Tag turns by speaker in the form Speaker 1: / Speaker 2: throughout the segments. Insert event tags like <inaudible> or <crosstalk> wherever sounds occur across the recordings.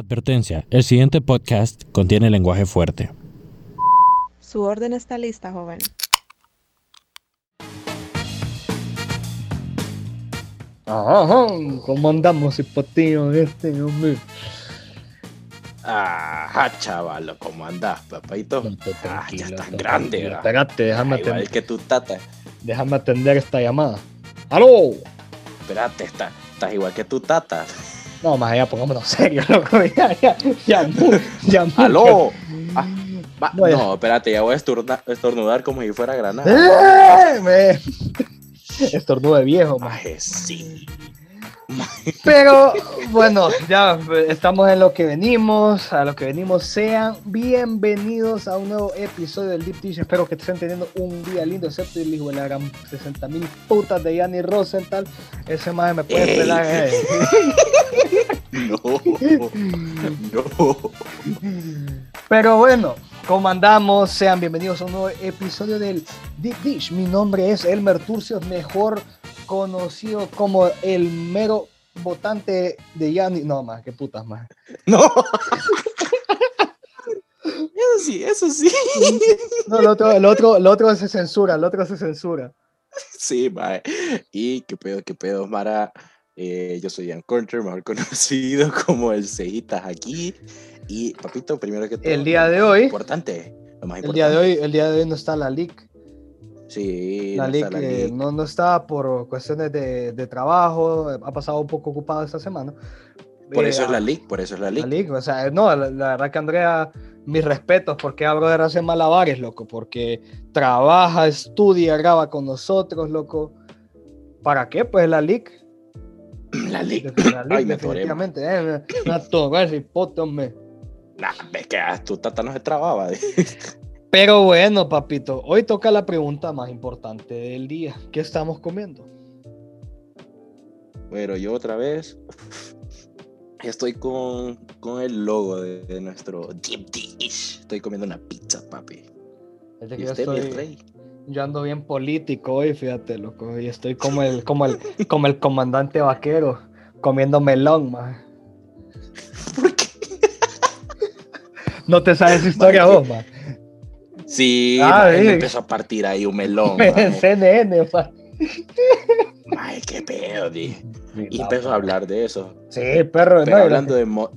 Speaker 1: Advertencia, el siguiente podcast contiene lenguaje fuerte.
Speaker 2: Su orden está lista, joven.
Speaker 3: Ajá, ¿cómo andamos, hipotío, este hombre?
Speaker 4: Ajá, chavalo, ¿cómo andás, papito? Ah, ya estás grande. ¿verdad?
Speaker 3: Espérate, déjame,
Speaker 4: Ah, igual
Speaker 3: atender,
Speaker 4: que tu tata.
Speaker 3: déjame atender esta llamada. ¡Aló!
Speaker 4: Espérate, está- estás igual que tu tata.
Speaker 3: No, más allá, pongámonos serio, <laughs> loco. Ya, ya, ya, mu- ya.
Speaker 4: ¡Aló! Ah, va-
Speaker 3: No,
Speaker 4: no, espérate, ya voy a estorna- estornudar como si fuera granada.
Speaker 3: ¡Eh! Me... <laughs> Estornudo de viejo.
Speaker 4: Maje, sí.
Speaker 3: Pero bueno, ya estamos en lo que venimos. A lo que venimos, sean bienvenidos a un nuevo episodio del Deep Dish. Espero que estén teniendo un día lindo, excepto el hijo de la gran 60 mil putas de Yanni Rosenthal. Ese más me puede
Speaker 4: Ey.
Speaker 3: pelar. eh. <laughs>
Speaker 4: No, no.
Speaker 3: Pero bueno, como andamos, sean bienvenidos a un nuevo episodio del Deep Dish. Mi nombre es Elmer Turcios, mejor conocido como el mero votante de Yanni. No, más, qué putas más. <laughs>
Speaker 4: No. Eso sí, eso sí. <laughs>
Speaker 3: No, lo otro, lo otro, lo otro se censura, lo otro se censura.
Speaker 4: Sí, mae. Y qué pedo, qué pedo, Mara. Eh, yo soy Ian Contra, mejor conocido <laughs> como el Cejitas aquí. Y papito, primero que todo.
Speaker 3: El día de hoy-
Speaker 4: Importante. Lo más
Speaker 3: El día de hoy, el día de hoy no está la LIC.
Speaker 4: Sí,
Speaker 3: La
Speaker 4: no
Speaker 3: LIC,
Speaker 4: está la
Speaker 3: eh, no, no está por cuestiones de, de trabajo, ha pasado un poco ocupado esta semana.
Speaker 4: Por
Speaker 3: Eh,
Speaker 4: eso es la
Speaker 3: ah,
Speaker 4: leak, por eso es la
Speaker 3: La
Speaker 4: leak.
Speaker 3: LIC, o sea, no, la, la verdad que Andrea, mis respetos, porque a brother hace malabares, loco, porque trabaja, estudia, graba con nosotros, loco. ¿Para qué? Pues la LIC. <clears throat>
Speaker 4: La leak.
Speaker 3: La <clears throat> LIC,
Speaker 4: Ay, me
Speaker 3: definitivamente. Eh, una ese hipote, hombre.
Speaker 4: Nah, ves que ah, tu tata no se trababa. <laughs>
Speaker 3: Pero bueno, papito, hoy toca la pregunta más importante del día. ¿Qué estamos comiendo?
Speaker 4: Pero yo otra vez estoy con, con el logo de, de nuestro Deep Dish. Estoy comiendo una pizza, papi.
Speaker 3: Es de que
Speaker 4: ¿Y
Speaker 3: yo,
Speaker 4: usted, mi
Speaker 3: estoy-
Speaker 4: rey?
Speaker 3: yo ando bien político hoy, fíjate, loco. Y estoy como el, como el, como el comandante vaquero, comiendo melón, más.
Speaker 4: ¿Por qué?
Speaker 3: No te sabes historia vos, man.
Speaker 4: Sí,
Speaker 3: Ah, sí.
Speaker 4: me empezó a partir ahí un melón. <laughs>
Speaker 3: CNN.
Speaker 4: Maje, qué pedo, di. Y empezó a hablar de eso.
Speaker 3: Sí, perro.
Speaker 4: Pero
Speaker 3: no,
Speaker 4: hablando de, mo-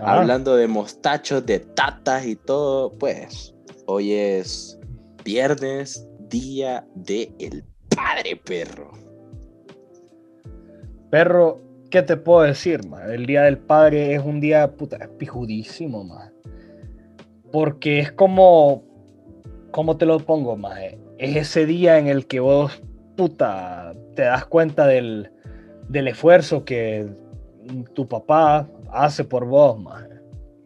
Speaker 3: Ah,
Speaker 4: hablando de mostachos, de tatas y todo, pues hoy es viernes, día de el padre perro.
Speaker 3: Perro, ¿qué te puedo decir, man? El Día del Padre es un día, puta, es pijudísimo, man. Porque es como, ¿cómo te lo pongo, man? Es ese día en el que vos, puta, te das cuenta del, del esfuerzo que tu papá hace por vos, man.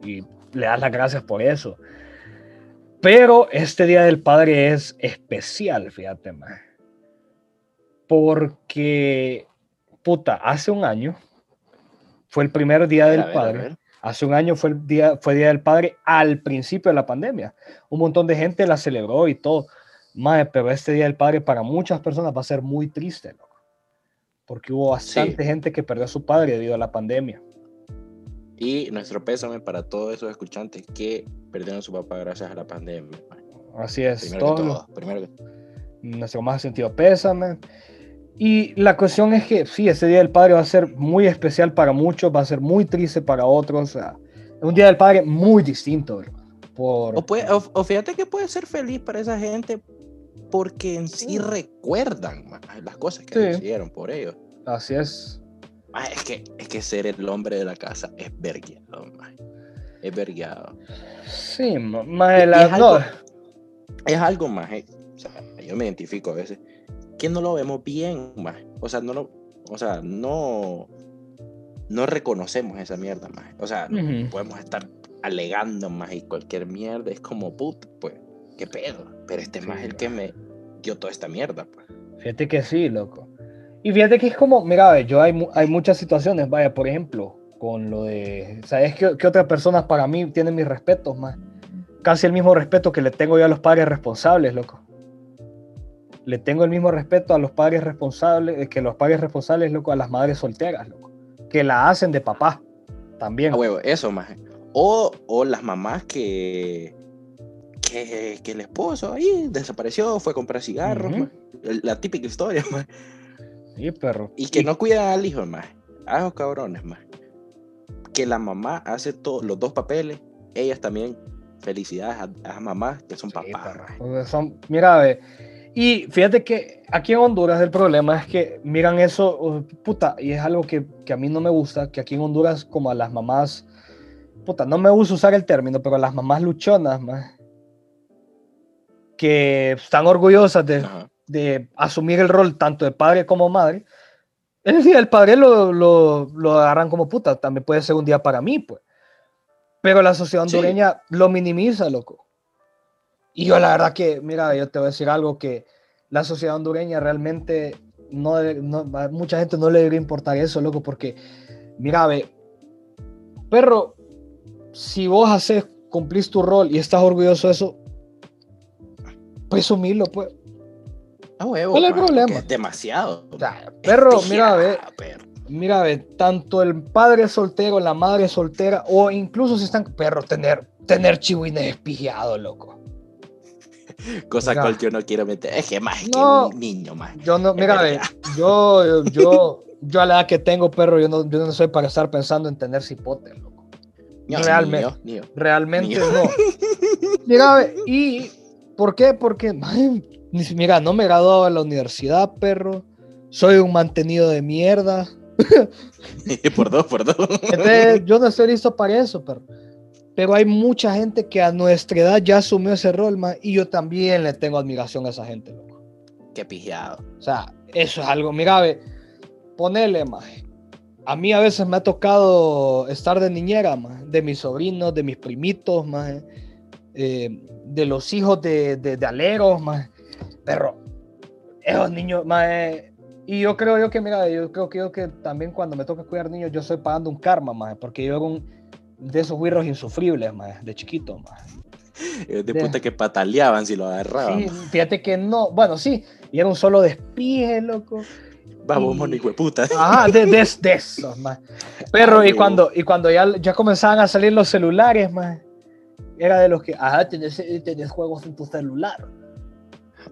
Speaker 3: Y le das las gracias por eso. Pero este Día del Padre es especial, fíjate, man. Porque puta, hace un año fue el primer día del
Speaker 4: ver,
Speaker 3: padre. Hace un año fue el día, fue día del padre al principio de la pandemia. Un montón de gente la celebró y todo. Mae, pero este día del padre para muchas personas va a ser muy triste, loco. Porque hubo bastante gente que perdió a su padre debido a la pandemia.
Speaker 4: Y nuestro pésame para todos esos escuchantes que perdieron a su papá gracias a la pandemia.
Speaker 3: Así es.
Speaker 4: Primero
Speaker 3: todo
Speaker 4: que todo, primero que
Speaker 3: nuestro más sentido pésame. Y la cuestión es que sí, ese Día del Padre va a ser muy especial para muchos, va a ser muy triste para otros. o sea, es un Día del Padre muy distinto. Por,
Speaker 4: O, puede- o- o fíjate que puede ser feliz para esa gente porque en sí recuerdan ma, las cosas que
Speaker 3: Sí.
Speaker 4: hicieron por ellos.
Speaker 3: Así es.
Speaker 4: Es, que, es que ser el hombre de la casa es vergueado. Es vergueado.
Speaker 3: Sí,
Speaker 4: y
Speaker 3: la-
Speaker 4: es algo-
Speaker 3: no,
Speaker 4: Es algo más. eh, o sea, yo me identifico a veces que no lo vemos bien más. O sea, no lo. O sea, no. No reconocemos esa mierda más. O sea,
Speaker 3: Ujú.
Speaker 4: podemos estar alegando más y cualquier mierda. Es como put, pues. ¿Qué pedo? Pero este
Speaker 3: Sí,
Speaker 4: más es el que me dio toda esta mierda, pues.
Speaker 3: Fíjate que sí, loco. Y fíjate que es como, mira, yo hay, hay muchas situaciones, vaya, por ejemplo, con lo de, ¿sabes qué, qué otras personas para mí tienen mis respetos más? Casi el mismo respeto que le tengo yo a los padres responsables, loco. Le tengo el mismo respeto a los padres responsables, eh, que los padres responsables, loco, a las madres solteras, loco, que la hacen de papá. También.
Speaker 4: A huevo, eso, maje. O, o las mamás que, que, que el esposo ahí desapareció, fue a comprar cigarros, La típica historia, maje.
Speaker 3: Sí, perro.
Speaker 4: Y que no cuidan al hijo, más. A esos cabrones, más. Que la mamá hace todos los dos papeles. Ellas también, felicidades a, a las mamás que son
Speaker 3: Sí,
Speaker 4: papás.
Speaker 3: son, mira, ve. Y fíjate que aquí en Honduras el problema es que miran eso, puta, y es algo que, que a mí no me gusta, que aquí en Honduras como a las mamás, puta, no me gusta usar el término, pero a las mamás luchonas, más, que están orgullosas de, de asumir el rol tanto de padre como madre. Es decir, el padre lo, lo, lo agarran como puta, también puede ser un día para mí, pues. Pero la sociedad
Speaker 4: Sí.
Speaker 3: hondureña lo minimiza, loco. Y yo la verdad que, mira, yo te voy a decir algo que la sociedad hondureña realmente no, no mucha gente no le debería importar eso, loco, porque, mira, ve, perro, si vos haces, cumplís tu rol y estás orgulloso de eso, presumilo, pues.
Speaker 4: A huevo.
Speaker 3: ¿Cuál es el problema?
Speaker 4: Es demasiado.
Speaker 3: O sea, perro, mira, ve,
Speaker 4: perro.
Speaker 3: mira, ve, tanto el padre soltero, la madre soltera, o incluso si están, perro, tener, tener chihuines es pijeado, loco.
Speaker 4: Cosa cual yo no quiero meter. Es que más
Speaker 3: No.
Speaker 4: que un niño, más.
Speaker 3: Yo no, mira,
Speaker 4: verdad.
Speaker 3: yo, yo, yo a la edad que tengo, perro, yo no, yo no soy para estar pensando en tener cipote, loco. Realmente.
Speaker 4: Niño.
Speaker 3: Realmente
Speaker 4: Mío.
Speaker 3: no. <laughs> Mira, y ¿por qué? Porque, si- mira, no me graduaba de la universidad, perro. Soy un mantenido de mierda. <laughs>
Speaker 4: por dos, por dos.
Speaker 3: Entonces, yo no estoy listo para eso, pero, pero hay mucha gente que a nuestra edad ya asumió ese rol, ma, y yo también le tengo admiración a esa gente, loco.
Speaker 4: Qué pijado.
Speaker 3: O sea, eso es algo, mira, ve, ponele, ma. A mí a veces me ha tocado estar de niñera, ma, de mis sobrinos, de mis primitos, ma, eh, de los hijos de, de, de aleros, ma. Pero, esos niños, eh, y yo creo yo que, mira, yo creo que yo que también cuando me toca cuidar niños, yo estoy pagando un karma, ma, porque yo era un de esos güirros insufribles, ma, de chiquito, ma.
Speaker 4: Eh, De
Speaker 3: De-
Speaker 4: puta que pataleaban si lo agarraban.
Speaker 3: Sí, fíjate que no, bueno, sí, y era un solo despije, loco.
Speaker 4: Vamos,
Speaker 3: y-
Speaker 4: mono, hijo de puta.
Speaker 3: Ajá, de, de, de <laughs> esos, ma. Pero,
Speaker 4: Ah,
Speaker 3: y cuando, y cuando ya, ya comenzaban a salir los celulares, ma, era de los que, ajá, tenés, tenés juegos en tu celular.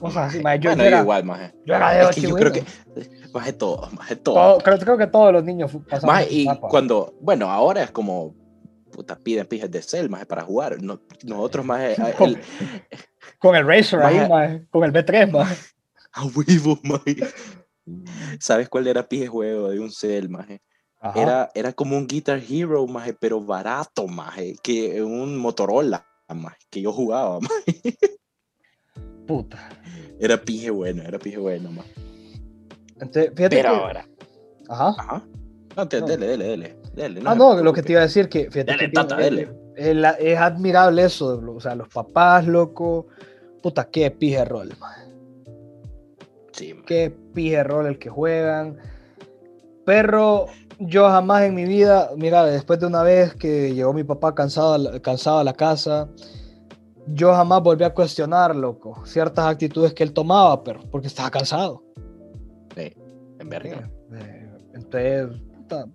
Speaker 3: Cosas así, ma. Yo,
Speaker 4: bueno,
Speaker 3: yo era,
Speaker 4: igual, maje.
Speaker 3: yo era de
Speaker 4: Es que yo creo que.
Speaker 3: ¿no?
Speaker 4: Maje todo, maje todo.
Speaker 3: Todo- creo, creo que todos los niños pasaban
Speaker 4: y cuando. Bueno, ahora es como. Puta, piden pijas de cel, maje, para jugar. No, nosotros, <laughs> a-
Speaker 3: Con-
Speaker 4: el-
Speaker 3: Con el Razer ahí,
Speaker 4: Maje.
Speaker 3: ma, con el B3, ma. <laughs>
Speaker 4: A huevo, maje. ¿Sabes cuál era pije juego de un cel?
Speaker 3: Ajá.
Speaker 4: Era, era como un Guitar Hero, maje, pero barato, maje. Que un Motorola, maje, que yo jugaba, <laughs> maje.
Speaker 3: Puta.
Speaker 4: Era pije bueno, era pije bueno, maje.
Speaker 3: Entonces, fíjate
Speaker 4: Pero
Speaker 3: que-
Speaker 4: ahora.
Speaker 3: Ajá.
Speaker 4: Ajá. No, te,
Speaker 3: No.
Speaker 4: dele, dele, dele. Dele
Speaker 3: Ah,
Speaker 4: se
Speaker 3: no, lo que te iba a decir que, fíjate que
Speaker 4: tata,
Speaker 3: es-
Speaker 4: dele.
Speaker 3: es, la- es admirable eso, o sea, los papás, loco, puta, qué pije rol.
Speaker 4: Sí,
Speaker 3: qué pije rol el que juegan. Pero yo jamás en mi vida, mira, después de una vez que llegó mi papá cansado, a la- cansado a la casa, yo jamás volví a cuestionar, loco, ciertas actitudes que él tomaba, pero porque estaba cansado.
Speaker 4: Sí, en verga.
Speaker 3: Eh, Entonces, puta,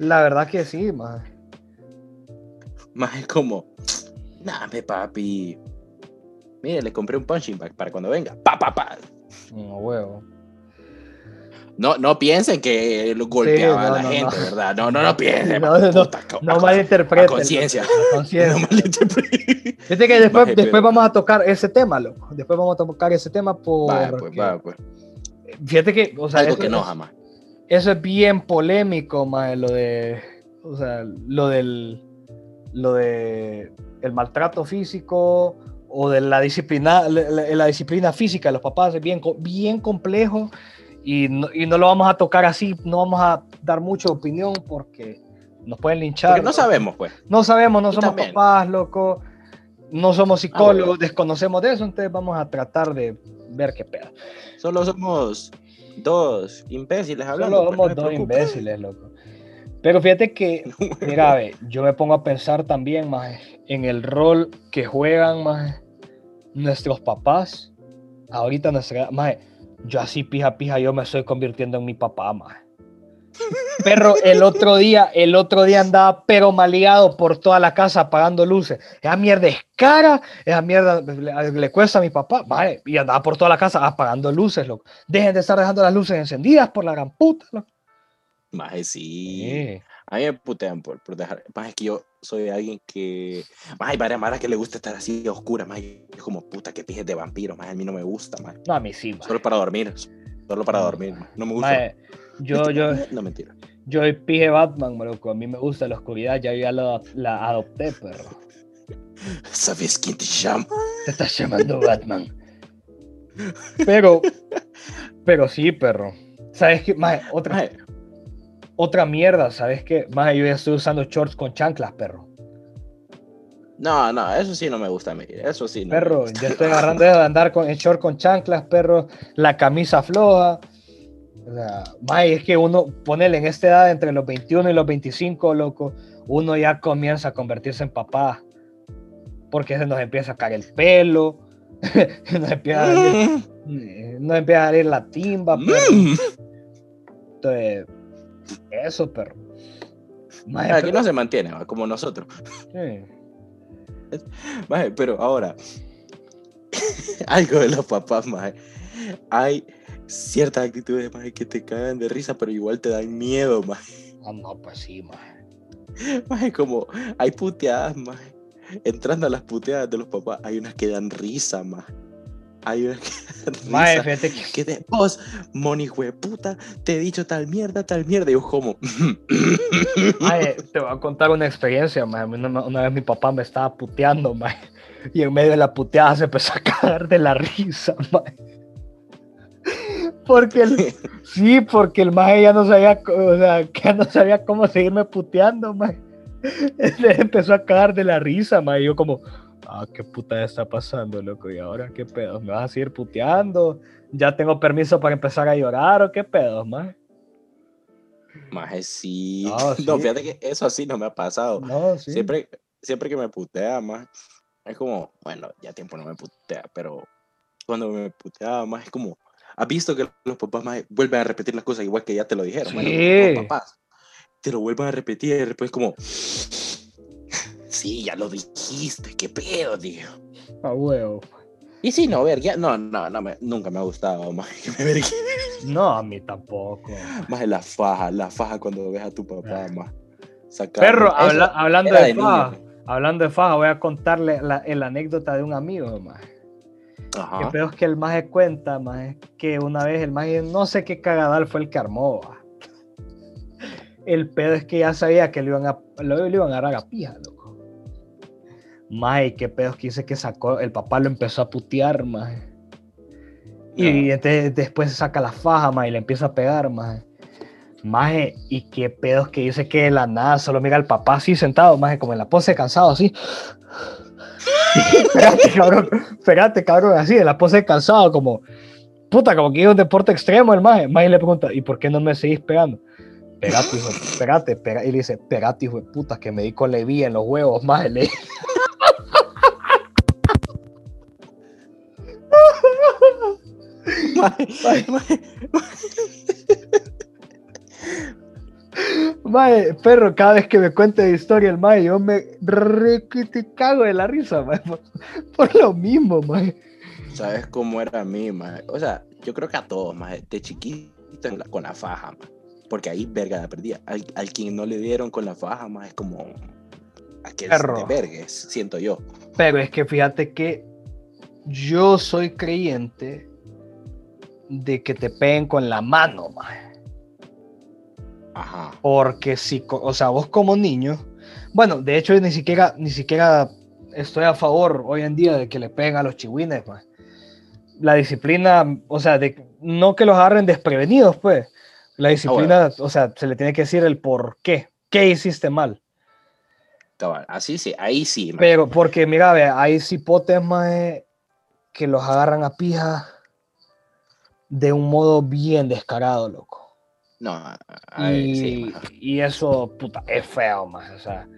Speaker 3: la verdad que sí, ma.
Speaker 4: Más es como, nah, me papi. Mire, le compré un punching bag para cuando venga. Pa, pa, pa.
Speaker 3: No, huevo.
Speaker 4: No, no piensen que lo golpeaba
Speaker 3: no,
Speaker 4: a la
Speaker 3: no,
Speaker 4: gente,
Speaker 3: no.
Speaker 4: ¿verdad? No, no, no piensen. <laughs>
Speaker 3: No,
Speaker 4: puta,
Speaker 3: malinterpreten.
Speaker 4: conciencia. <laughs> No malinterpreten.
Speaker 3: Fíjate que después, después
Speaker 4: pero-
Speaker 3: vamos a tocar ese tema, loco. Después vamos a tocar ese tema por.
Speaker 4: Pues, va, pues.
Speaker 3: Fíjate que, o sea,
Speaker 4: Algo que no jamás.
Speaker 3: Eso es bien polémico, más lo de, o sea, lo del, lo de el maltrato físico o de la disciplina, la, disciplina física de los papás es bien, bien complejo y no, y no lo vamos a tocar así, no vamos a dar mucha opinión porque nos pueden linchar.
Speaker 4: Porque no sabemos, pues.
Speaker 3: No sabemos, no somos
Speaker 4: también-
Speaker 3: papás, loco. No somos
Speaker 4: Ah,
Speaker 3: psicólogos,
Speaker 4: bueno.
Speaker 3: desconocemos de eso, entonces vamos a tratar de ver qué pedo.
Speaker 4: Solo somos dos imbéciles hablando.
Speaker 3: Solo
Speaker 4: pues,
Speaker 3: somos
Speaker 4: no
Speaker 3: dos imbéciles, loco. Pero fíjate que, <laughs> mira, ve, yo me pongo a pensar también, más en el rol que juegan, más nuestros papás. Ahorita nuestra, más yo así pija pija, yo me estoy convirtiendo en mi papá, más. Perro, el otro día, el otro día andaba pero maleado por toda la casa apagando luces. Esa mierda es cara, esa mierda le, le cuesta a mi papá. Vale, y andaba por toda la casa apagando luces, loco. Dejen de estar dejando las luces encendidas por la gran puta, loco.
Speaker 4: Maje, sí.
Speaker 3: Sí.
Speaker 4: A mí me putean por, por dejar. Más es que yo soy alguien que. Más hay varias maras que le gusta estar así oscura. Más es como puta que pijes de vampiro. Más a mí no me gusta. Más
Speaker 3: No, a mí sí,
Speaker 4: solo para dormir. Solo para dormir. maje. No me gusta.
Speaker 3: Yo, yo,
Speaker 4: No, mentira.
Speaker 3: yo pije Batman, loco. A mí me gusta la oscuridad, ya yo ya la, la adopté, perro.
Speaker 4: ¿Sabes quién te llama?
Speaker 3: Te estás llamando Batman. Pero, pero sí, perro. ¿Sabes qué? Mae, otra,
Speaker 4: Maje,
Speaker 3: otra mierda, ¿sabes qué? Más yo ya estoy usando shorts con chanclas, perro.
Speaker 4: No, no, eso sí no me gusta a mí. Eso sí. No
Speaker 3: Perro, ya estoy agarrando de andar con el short con chanclas, perro. La camisa floja. O sea, más es que uno, ponele en esta edad entre los 21 y los 25, loco, uno ya comienza a convertirse en papá. Porque se nos empieza a caer el pelo. <laughs> nos, empieza a salir,
Speaker 4: Mm,
Speaker 3: nos empieza a salir la timba,
Speaker 4: mm.
Speaker 3: Entonces, eso, perro.
Speaker 4: Aquí
Speaker 3: pero-
Speaker 4: no se mantiene, como nosotros.
Speaker 3: sí.
Speaker 4: Pero ahora, <laughs> algo de los papás, maje. Hay ciertas actitudes, maje, que te cagan de risa, pero igual te dan miedo, <laughs> maje.
Speaker 3: Ah, no, pues sí, maje.
Speaker 4: Maje, como hay puteadas, maje. Entrando a las puteadas de los papás, hay unas que dan risa, maje. Hay unas que <laughs> dan risa.
Speaker 3: Fíjate que
Speaker 4: Que te, vos, moni puta, te he dicho tal mierda, tal mierda. Y yo como, <laughs>
Speaker 3: Mae, te voy a contar una experiencia, mae. Una, una vez mi papá me estaba puteando, mae. Y en medio de la puteada se empezó a cagar de la risa, mae. Porque el, sí, porque el mae ya no sabía, o sea, ya no sabía cómo seguirme puteando. Él <laughs> empezó a cagar de la risa, mae. Y yo como, ah, qué puta está pasando, loco. Y ahora qué pedo, me vas a seguir puteando. Ya tengo permiso para empezar a llorar o qué pedo, mae.
Speaker 4: maje, sí.
Speaker 3: No, <laughs>
Speaker 4: No,
Speaker 3: sí.
Speaker 4: fíjate que eso así no me ha pasado.
Speaker 3: No, sí.
Speaker 4: Siempre, siempre que me putea más, es como, bueno, ya tiempo no me putea, pero cuando me puteaba más es como, ¿has visto que los papás más vuelven a repetir las cosas igual que ya te lo dijeron? Bueno,
Speaker 3: Sí.
Speaker 4: los papás te lo vuelven a repetir y después como, <laughs> sí, ya lo dijiste, qué pedo, tío.
Speaker 3: A huevo.
Speaker 4: Y sí, no, verguía, no, no, no me- nunca me ha gustado más <laughs> que me.
Speaker 3: No, a mí tampoco.
Speaker 4: Más la faja, la faja cuando ves a tu papá, más. sacar-
Speaker 3: Perro, habla- hablando de,
Speaker 4: de
Speaker 3: faja, hablando de faja, voy a contarle la, la anécdota de un amigo, más. Que
Speaker 4: Ajá.
Speaker 3: peor es que el maje cuenta, más que una vez el maje, no sé qué cagadal fue el que armó. va. El pedo es que ya sabía que le iban a, lo, iban a agarrar a pija, loco. Maje, qué pedo es que dice que sacó, el papá lo empezó a putear, maje. Y
Speaker 4: No.
Speaker 3: entonces después saca la faja, y le empieza a pegar. Maje, y qué pedos que dice que de la nada solo mira al papá así sentado, maje, como en la pose cansado, así. Espérate, cabrón, espérate, cabrón, así, en la pose cansado, como, puta, como que es un deporte extremo el maje. Le pregunta, ¿y por qué no me seguís pegando? Pegate, hijo, pegate, pega. Y le dice, pegate, hijo de puta, que me di con Levi en los huevos, maje. Le... <laughs>
Speaker 4: Maje,
Speaker 3: Mae, perro, cada vez que me cuenta de historia el mae, yo me re te cago de la risa, mae, por, por lo mismo, mae.
Speaker 4: ¿Sabes cómo era a mí, maje? O sea, yo creo que a todos, maje, de chiquito la- con la faja, maje. Porque ahí, verga, la perdía. Al, al quien no le dieron con la faja, maje, es como... Aquel
Speaker 3: Perro.
Speaker 4: de vergues, siento yo.
Speaker 3: Pero es que fíjate que yo soy creyente de que te peguen con la mano, mae.
Speaker 4: Ajá.
Speaker 3: Porque si, o sea, vos como niño, bueno, de hecho ni siquiera, ni siquiera estoy a favor hoy en día de que le peguen a los chihuines, mae. La disciplina, o sea, de, no que los agarren desprevenidos, pues. La disciplina, o sea, se le tiene que decir el por qué. ¿Qué hiciste mal?
Speaker 4: Así sí, ahí sí.
Speaker 3: Pero, porque mira, ve, hay cipotes, mae, que los agarran a pija de un modo bien descarado, loco.
Speaker 4: No,
Speaker 3: Y, y eso, puta, es feo, más. O sea,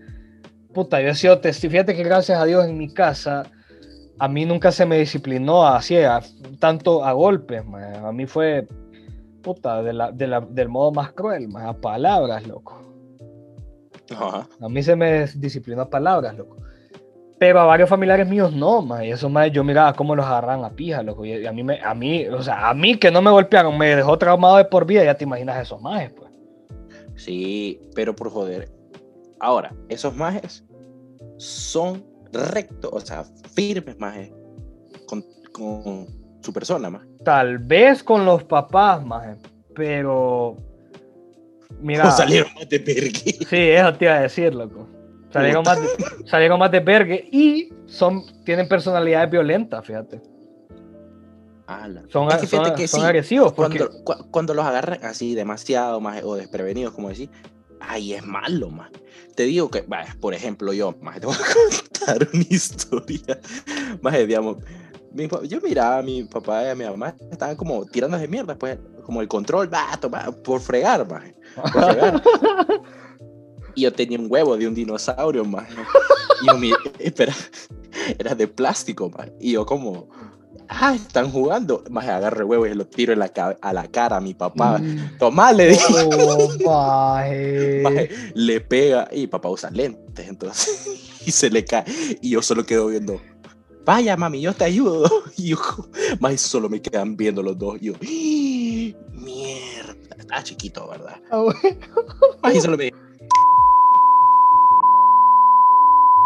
Speaker 3: puta, yo he sido testigo. Fíjate que gracias a Dios en mi casa, a mí nunca se me disciplinó así, a- tanto a golpes. A mí fue puta, de la, de la- del modo más cruel, más a palabras, loco.
Speaker 4: Ajá.
Speaker 3: A mí se me disciplina a palabras, loco. Pero a varios familiares míos no, más. Y eso más yo miraba cómo los agarran a pija, loco. Y a mí, me, a mí, o sea, a mí que no me golpearon, me dejó traumado de por vida, ya te imaginas esos majes, pues.
Speaker 4: Sí, pero por joder. Ahora, esos majes son rectos, o sea, firmes majes con, con su persona, más.
Speaker 3: Tal vez con los papás, maje, pero. Mira. <laughs>
Speaker 4: Salieron más de pergui.
Speaker 3: Sí, eso te iba a decir, loco. Salieron más, de, salieron más de vergue y son, tienen personalidades violentas, fíjate.
Speaker 4: Ala.
Speaker 3: Son,
Speaker 4: Es que fíjate
Speaker 3: son-
Speaker 4: que
Speaker 3: son
Speaker 4: sí,
Speaker 3: agresivos porque
Speaker 4: Cuando, cu- cuando los agarran así demasiado más o desprevenidos, como decir, ay, es malo, más. Te digo que, vaya, por ejemplo, yo, más <laughs> te voy a contar una historia. Más, digamos, mi yo miraba a mi papá y a mi mamá, estaban como tirando de mierda, pues, como el control, va, toma, por fregar, más. Por fregar. <laughs> Y yo tenía un huevo de un dinosaurio, más. Y yo, mi, <laughs> espera, era de plástico, más. Y yo como, ah, están jugando. Más agarro el huevo y lo tiro en la, a la cara a mi papá. Tomá, le dije.
Speaker 3: Oh, <laughs> maje.
Speaker 4: Le pega y papá usa lentes, entonces, <laughs> y se le cae. Y yo solo quedo viendo, vaya mami, yo te ayudo. Y yo, más solo me quedan viendo los dos. Y yo, "Ah, mierda, estaba chiquito, ¿verdad?
Speaker 3: Ah, bueno.
Speaker 4: Más y solo me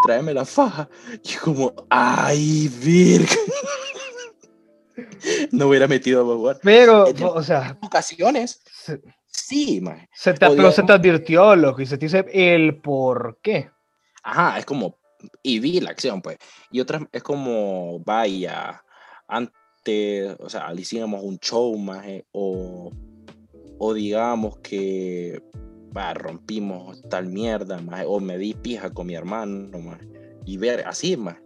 Speaker 4: tráeme la faja. Y como, ay, virga. No hubiera metido a jugar.
Speaker 3: Pero,
Speaker 4: En
Speaker 3: o sea,
Speaker 4: ocasiones,
Speaker 3: se,
Speaker 4: sí, man.
Speaker 3: se te, pero se te advirtió, loco, y se te dice el por qué.
Speaker 4: Ajá, es como, y vi la acción, pues. Y otras es como, vaya, antes, o sea, le hicimos un show, maje, o, o digamos que, va, rompimos tal mierda, maje, o me di pija con mi hermano, maje, y ver, así, más.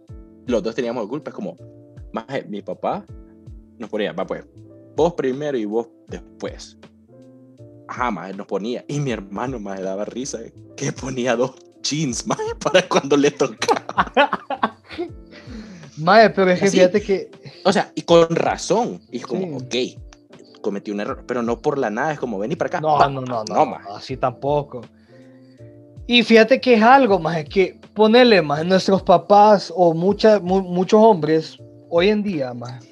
Speaker 4: Los dos teníamos culpa, es como, maje, mi papá nos ponía, va, pues, vos primero y vos después. Ajá, nos ponía, y mi hermano, maje, daba risa, que ponía dos jeans, <laughs> maje, para cuando le tocaba. <laughs>
Speaker 3: Mae, pero es que
Speaker 4: Así.
Speaker 3: fíjate que.
Speaker 4: O sea, y con razón. Y es como,
Speaker 3: Sí.
Speaker 4: ok, cometí un error, pero no por la nada, es como, vení para acá.
Speaker 3: No,
Speaker 4: Pa,
Speaker 3: no, no, no,
Speaker 4: no, maje.
Speaker 3: así tampoco. Y fíjate que es algo, más es que ponerle más nuestros papás o mucha, mu- muchos hombres hoy en día, más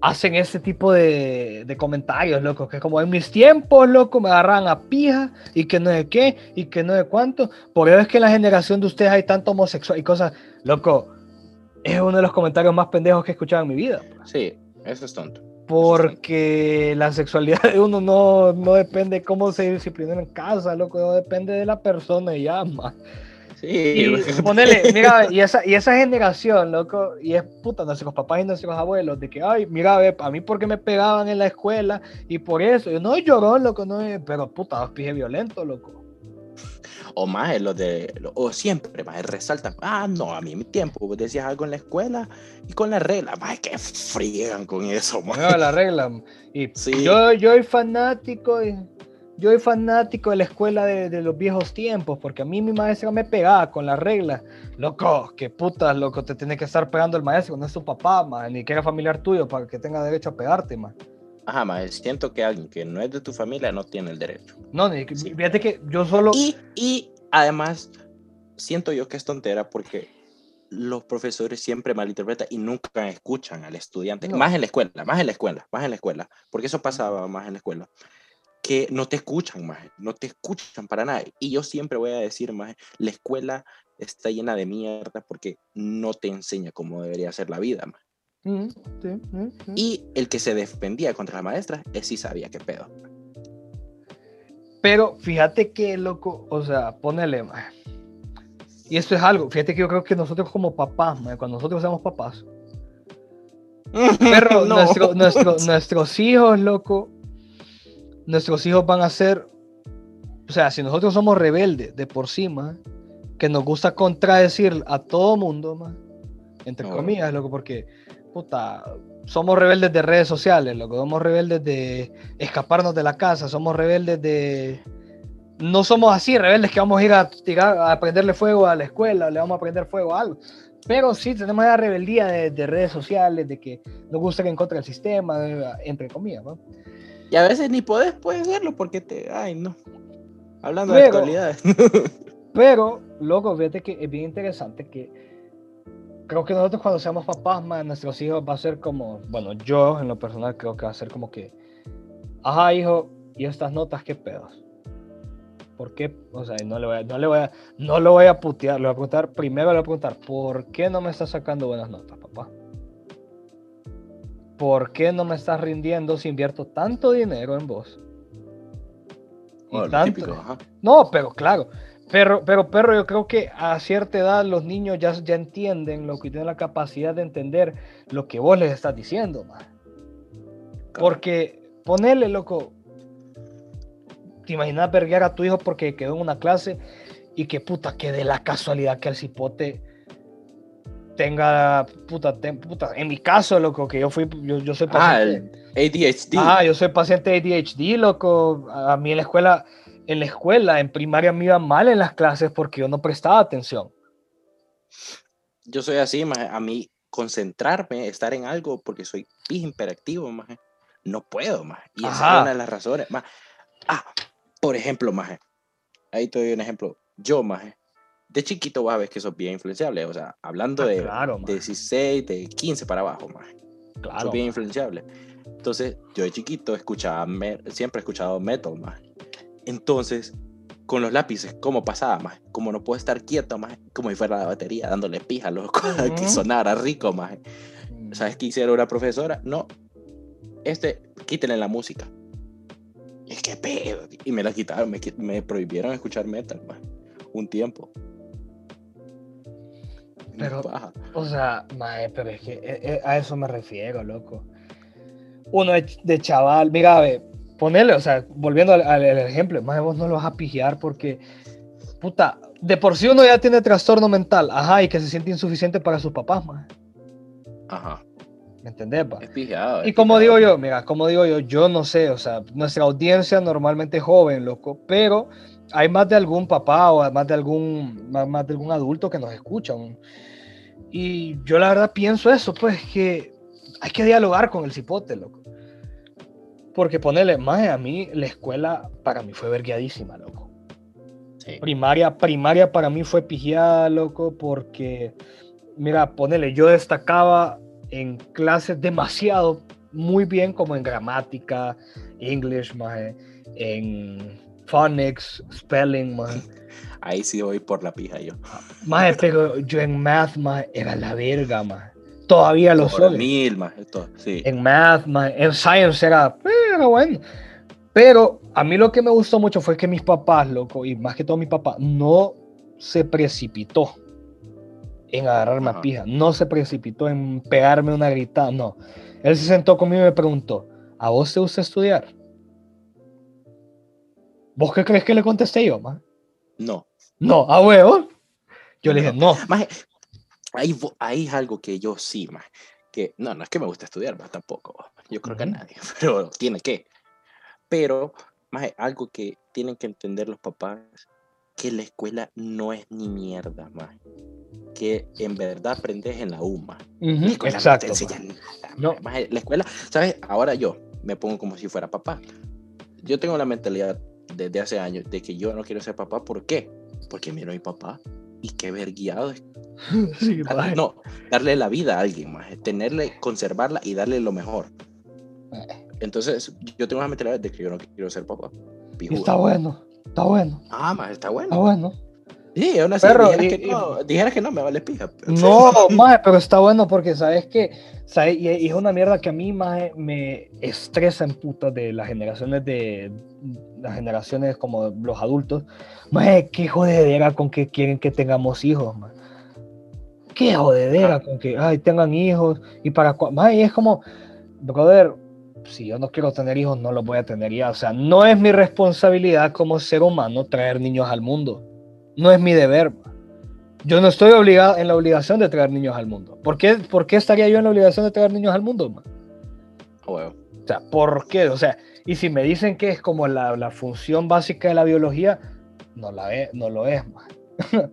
Speaker 3: hacen ese tipo de, de comentarios, loco, que como en mis tiempos, loco, me agarran a pija y que no sé qué y que no sé cuánto. Por eso es que en la generación de ustedes hay tanto homosexual y cosas, loco, es uno de los comentarios más pendejos que he escuchado en mi vida. pues.
Speaker 4: Sí, eso es tonto.
Speaker 3: Porque la sexualidad de uno no, no depende de cómo se disciplina en casa, loco, no depende de la persona y ya.
Speaker 4: Sí,
Speaker 3: Y ponele, <laughs> mira, y esa, y esa generación, loco, y es puta, nuestros papás y nuestros abuelos, de que, ay, mira, ve, a mí porque me pegaban en la escuela y por eso, yo no lloró, loco, no, pero puta, pije violento, loco.
Speaker 4: O más, lo de, o siempre, más, resaltan, ah, no, a mí mi tiempo, vos decías algo en la escuela y con la regla, más, que friegan con eso, maje.
Speaker 3: Mira la regla. Y
Speaker 4: Sí.
Speaker 3: yo, yo soy fanático, yo soy fanático de la escuela de, de los viejos tiempos, porque a mí mi maestra me pegaba con la regla. Loco, qué putas, loco, te tiene que estar pegando el maestro, no es tu papá, man, ni que era familiar tuyo para que tenga derecho a pegarte, man.
Speaker 4: Ajá, más, siento que alguien que no es de tu familia no tiene el derecho.
Speaker 3: No, ni,
Speaker 4: Sí.
Speaker 3: fíjate que yo solo...
Speaker 4: Y, y además, siento yo que es tontera porque los profesores siempre malinterpretan y nunca escuchan al estudiante.
Speaker 3: No.
Speaker 4: Más en la escuela, más en la escuela, más en la escuela. Porque eso pasaba más en la escuela. Que no te escuchan más, no te escuchan para nada. Y yo siempre voy a decir más, la escuela está llena de mierda porque no te enseña cómo debería ser la vida. maje.
Speaker 3: Mm, sí, mm, mm.
Speaker 4: Y el que se defendía contra la maestra, es sí sabía qué pedo.
Speaker 3: Pero fíjate que, loco, o sea, ponele, man. Y esto es algo, fíjate que yo creo que nosotros como papás, man, cuando nosotros seamos papás, Perro, <laughs>
Speaker 4: No.
Speaker 3: nuestro- nuestro- nuestros hijos, loco, nuestros hijos van a ser, o sea, si nosotros somos rebeldes de por sí, man, que nos gusta contradecir a todo mundo, entre
Speaker 4: No.
Speaker 3: comillas, loco, porque, puta, somos rebeldes de redes sociales, loco, somos rebeldes de escaparnos de la casa, somos rebeldes de... No somos así, rebeldes que vamos a ir a tirar, a prenderle fuego a la escuela, le vamos a prender fuego a algo. Pero sí tenemos la rebeldía de, de redes sociales, de que nos gusta que en contra del sistema, de- entre comillas, ¿no?
Speaker 4: Y a veces ni podés, puedes verlo porque te. Ay, no. Hablando de
Speaker 3: Pero-
Speaker 4: actualidades. <laughs>
Speaker 3: Pero, loco, fíjate que es bien interesante que creo que nosotros cuando seamos papás, más nuestros hijos va a ser como, bueno, yo en lo personal creo que va a ser como que, ajá, hijo, ¿y estas notas qué pedos? ¿Por qué? O sea, no le voy a, no le voy a, no lo voy a putear, le voy a preguntar, primero le voy a preguntar, ¿por qué no me estás sacando buenas notas, papá? ¿Por qué no me estás rindiendo si invierto tanto dinero en vos? Y tanto-
Speaker 4: típico, ajá.
Speaker 3: no, pero claro. Pero, pero, perro, yo creo que a cierta edad los niños ya, ya entienden lo que tienen la capacidad de entender lo que vos les estás diciendo, man. Porque ponerle, loco, te imaginas verguiar a tu hijo porque quedó en una clase y que puta, que de la casualidad que el cipote tenga, puta, ten- puta, en mi caso, loco, que yo fui, yo, yo soy
Speaker 4: Ah,
Speaker 3: paciente.
Speaker 4: el ADHD.
Speaker 3: Ah, yo soy paciente de ADHD, loco. A mí en la escuela, en la escuela, en primaria me iba mal en las clases porque yo no prestaba atención.
Speaker 4: Yo soy así, maje. A mí, concentrarme, estar en algo, porque soy pija imperactivo, maje. No puedo, maje. Y esa
Speaker 3: Ajá.
Speaker 4: es una de las razones. maje. Ah, por ejemplo, maje. Ahí te doy un ejemplo. Yo, maje. De chiquito vas a ver que sos bien influenciable. O sea, hablando
Speaker 3: Ah,
Speaker 4: de,
Speaker 3: claro,
Speaker 4: de
Speaker 3: maje.
Speaker 4: 16, de 15 para abajo, maje.
Speaker 3: Claro.
Speaker 4: Sos bien influenciable. Entonces, yo de chiquito escuchaba, siempre he escuchado metal, más. Entonces, con los lápices, ¿cómo pasaba, más? Como no puedo estar quieto, más, como si fuera la batería, dándole pija, loco, que sonara rico, más.
Speaker 3: Mm.
Speaker 4: ¿Sabes qué hicieron una profesora? No, este, quítenle la música. Es que pedo. Y me la quitaron, me, prohibieron escuchar metal, más. Un tiempo.
Speaker 3: Pero-. O sea, mae, pero es que eh, eh, a eso me refiero, loco. Uno de, de chaval, mira, ve, ponele, o sea, volviendo al, ejemplo, más vos no lo vas a pijear porque, puta, de por sí uno ya tiene trastorno mental, ajá, y que se siente insuficiente para sus papás, más.
Speaker 4: Ajá.
Speaker 3: ¿Me entendés, pa?
Speaker 4: Es pijado.
Speaker 3: Y como
Speaker 4: pijado.
Speaker 3: digo yo, mira, como digo yo, yo no sé, o sea, nuestra audiencia normalmente es joven, loco, pero hay más de algún papá o más de algún, más, más de algún adulto que nos escuchan. Y yo la verdad pienso eso, pues que hay que dialogar con el cipote, loco. Porque ponerle más a mí, la escuela para mí fue vergueadísima, loco.
Speaker 4: Sí.
Speaker 3: Primaria, primaria para mí fue pijeada, loco, porque, mira, ponele, yo destacaba en clases demasiado muy bien, como en gramática, English, maje, en phonics, spelling, maje.
Speaker 4: Ahí sí voy por la pija yo.
Speaker 3: Maje, pero yo en math, maje, era la verga, maje. Todavía lo soy.
Speaker 4: mil más, esto, sí.
Speaker 3: En math, maje, en science era, bueno. Pero a mí lo que me gustó mucho fue que mis papás, loco, y más que todo mi papá, no se precipitó en agarrarme a
Speaker 4: Ajá.
Speaker 3: pija, no se precipitó en pegarme una gritada, no. Él se sentó conmigo y me preguntó, ¿a vos te gusta estudiar? ¿Vos qué crees que le contesté yo, ma?
Speaker 4: No.
Speaker 3: No, a huevo. Yo le dije, no.
Speaker 4: Ahí, ahí es algo que yo sí, maje, que no, no es que me guste estudiar, más tampoco. Yo creo que a nadie, <laughs> pero tiene que. Pero, maje, algo que tienen que entender los papás, que la escuela no es ni mierda, maje. Que en verdad aprendes en la UMA.
Speaker 3: Ujú,
Speaker 4: La escuela
Speaker 3: Exacto.
Speaker 4: no te
Speaker 3: ma.
Speaker 4: enseña nada,
Speaker 3: No.
Speaker 4: maje. La escuela, ¿sabes? Ahora yo me pongo como si fuera papá. Yo tengo la mentalidad desde hace años de que yo no quiero ser papá. ¿Por qué? Porque miro a mi papá y qué verguiado es <laughs>
Speaker 3: Sí.
Speaker 4: No, darle la vida a alguien más, tenerle, conservarla y darle lo mejor. Entonces, yo tengo la mentalidad de que yo no quiero ser papá.
Speaker 3: Y está bueno, está bueno,
Speaker 4: Ah, más está bueno.
Speaker 3: está bueno.
Speaker 4: Sí, aún así,
Speaker 3: Perro,
Speaker 4: dijeras,
Speaker 3: y-
Speaker 4: que no, dijeras que no, me vale pija.
Speaker 3: No, <laughs> maje, pero está bueno porque sabes que sabe- y y es una mierda que a mí maje, me estresa en puta de las generaciones de las generaciones como los adultos. Maje, qué jodedera con que quieren que tengamos hijos, maje. Qué jodedera
Speaker 4: Ah.
Speaker 3: con que ay, tengan hijos y para maje, es como brother, si yo no quiero tener hijos no los voy a tener ya, o sea, no es mi responsabilidad como ser humano traer niños al mundo. No es mi deber. Yo no estoy obligado en la obligación de traer niños al mundo. ¿Por qué, por qué estaría yo en la obligación de traer niños al mundo?
Speaker 4: Ah, huevo.
Speaker 3: O sea, ¿por qué? O sea, y si me dicen que es como la, la función básica de la biología, no, la es, no lo es, man. <laughs>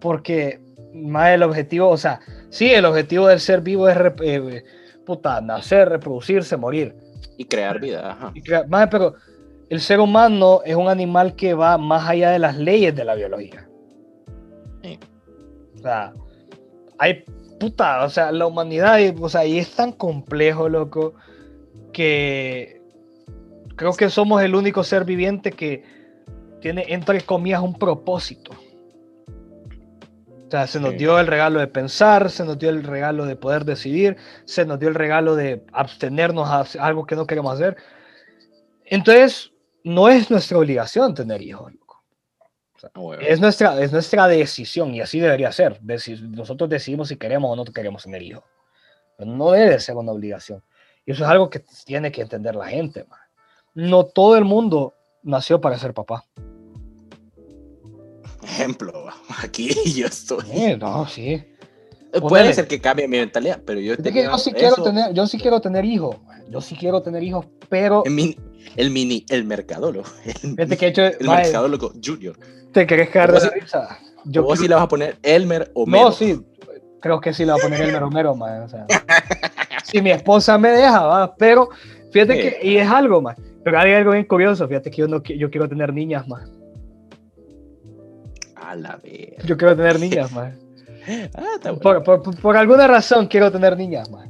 Speaker 3: Porque más el objetivo, o sea, sí, el objetivo del ser vivo es eh, puta, nacer, reproducirse, morir.
Speaker 4: Y crear vida, ajá.
Speaker 3: Y crea- maje, pero el ser humano es un animal que va más allá de las leyes de la biología.
Speaker 4: Sí.
Speaker 3: O sea, hay puta, o sea, la humanidad, o sea, y es tan complejo, loco, que creo que somos el único ser viviente que tiene, entre comillas, un propósito. O sea, se nos dio el regalo de pensar, se nos dio el regalo de poder decidir, se nos dio el regalo de abstenernos a algo que no queremos hacer. Entonces, no es nuestra obligación tener hijos, loco.
Speaker 4: A huevo.
Speaker 3: Es nuestra, es nuestra decisión y así debería ser. Deci- nosotros decidimos si queremos o no queremos tener hijos. Pero no debe ser una obligación. Y eso es algo que tiene que entender la gente. man. No todo el mundo nació para ser papá.
Speaker 4: Ejemplo, <laughs> aquí yo estoy.
Speaker 3: Eh, no, sí.
Speaker 4: Eh,
Speaker 3: ponele.
Speaker 4: Puede ser que cambie mi mentalidad, pero yo
Speaker 3: que yo sí quiero tener, yo sí quiero tener hijos. Yo sí quiero tener hijos, pero
Speaker 4: en mi- el mini, el mercadólogo. <laughs> El,
Speaker 3: que he hecho,
Speaker 4: el
Speaker 3: mae,
Speaker 4: mercadólogo junior.
Speaker 3: te querés cagar de la
Speaker 4: sí-
Speaker 3: risa. Yo
Speaker 4: Vos sí
Speaker 3: quiero-
Speaker 4: le vas a poner Elmer o Mero.
Speaker 3: No, sí, creo que sí le va a poner el mero mero, man, o sea. si mi esposa me deja, va, pero fíjate
Speaker 4: Sí.
Speaker 3: que, y es algo, más, pero hay algo bien curioso, fíjate que yo, no, yo quiero tener niñas, más,
Speaker 4: A la verga.
Speaker 3: yo quiero tener <laughs> niñas, más,
Speaker 4: Ah, está bueno.
Speaker 3: por, por- por- por alguna razón quiero tener niñas, más.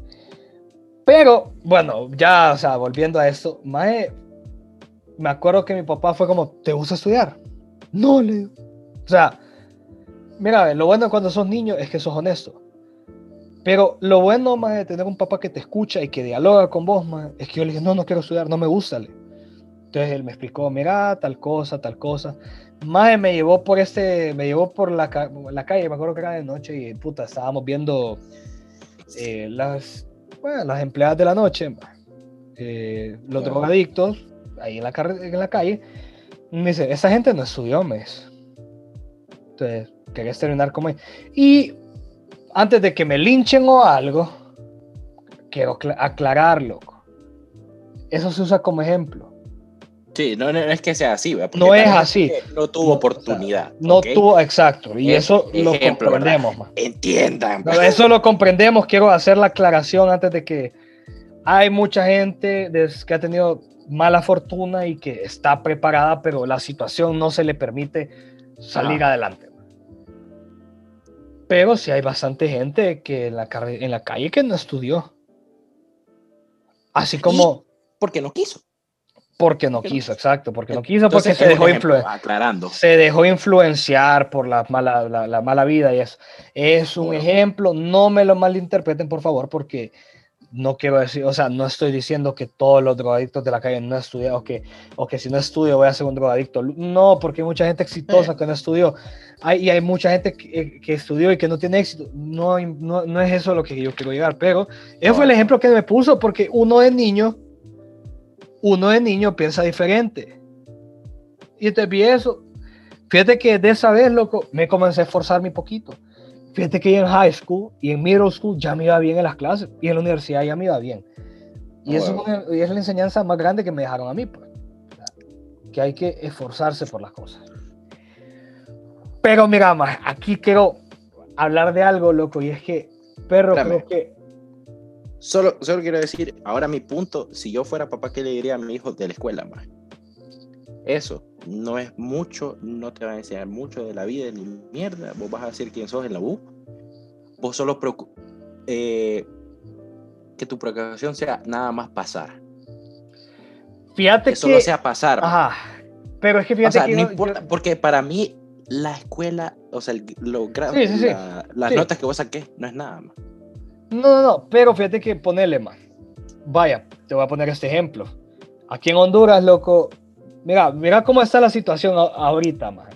Speaker 3: Pero, bueno, ya, o sea, volviendo a esto, mae, me acuerdo que mi papá fue como, ¿te gusta estudiar? No, le digo. O sea, mira, lo bueno cuando sos niño es que sos honesto. Pero lo bueno, más de tener un papá que te escucha y que dialoga con vos, más, es que yo le dije, no, no quiero estudiar, no me gusta. le. Entonces él me explicó, mira, tal cosa, tal cosa. Más me llevó por este, me llevó por la, la calle, me acuerdo que era de noche y puta, estábamos viendo eh, las, bueno, las empleadas de la noche, eh, los
Speaker 4: Claro.
Speaker 3: drogadictos, ahí en la, en la calle. Me dice, esa gente no estudió, me dice. Entonces, querías terminar como... Y antes de que me linchen o algo, quiero cla- aclarar, loco. Eso se usa como ejemplo.
Speaker 4: Sí, no, no, es que sea así,
Speaker 3: No es así.
Speaker 4: No tuvo oportunidad.
Speaker 3: No tuvo, exacto. Y eso lo comprendemos.
Speaker 4: Entiendan.
Speaker 3: Eso lo comprendemos. Quiero hacer la aclaración antes de que hay mucha gente que ha tenido mala fortuna y que está preparada, pero la situación no se le permite salir adelante. Pero sí hay bastante gente que en la, en la calle que no estudió. Así como
Speaker 4: Porque no quiso.
Speaker 3: Porque no quiso, exacto, porque no quiso,
Speaker 4: Entonces,
Speaker 3: porque se
Speaker 4: es un
Speaker 3: dejó influenciar.
Speaker 4: Aclarando.
Speaker 3: se dejó influenciar por la mala, la, la mala vida y es, es un
Speaker 4: Bueno.
Speaker 3: ejemplo, no me lo malinterpreten por favor porque no quiero decir, o sea, no estoy diciendo que todos los drogadictos de la calle no estudian o que, o que si no estudio voy a ser un drogadicto, no, porque hay mucha gente exitosa que no estudió hay, y hay mucha gente que, que estudió y que no tiene éxito, no, no, no es eso lo que yo quiero llegar, pero ese fue el ejemplo que me puso porque uno de niño, uno de niño piensa diferente. Y te vi eso. Fíjate que de esa vez, loco, me comencé a esforzarme un poquito. Fíjate que en high school y en middle school ya me iba bien en las clases y en la universidad ya me iba bien. Y, eso es una- y es la enseñanza más grande que me dejaron a mí, pues. Que hay que esforzarse por las cosas. Pero mira, más, aquí quiero hablar de algo, loco, y es que, perro,
Speaker 4: Espérame.
Speaker 3: creo que
Speaker 4: Solo, solo quiero decir, ahora mi punto, si yo fuera papá, ¿qué le diría a mi hijo de la escuela, más? Eso, no es mucho, no te va a enseñar mucho de la vida ni mierda. Vos vas a decir quién sos en la U. Vos solo eh, que tu preocupación sea nada más pasar.
Speaker 3: fíjate
Speaker 4: Que
Speaker 3: que...
Speaker 4: solo sea pasar.
Speaker 3: Ajá. Pero es que
Speaker 4: o
Speaker 3: fíjate
Speaker 4: sea,
Speaker 3: que
Speaker 4: no importa,
Speaker 3: yo-
Speaker 4: porque para mí la escuela, o sea, el- lo
Speaker 3: Sí, sí, sí.
Speaker 4: la- las notas que vos saqué, no es nada más.
Speaker 3: No, no, no, pero fíjate que ponele, man. Vaya, te voy a poner este ejemplo. Aquí en Honduras, loco, mira, mira cómo está la situación a- ahorita, man.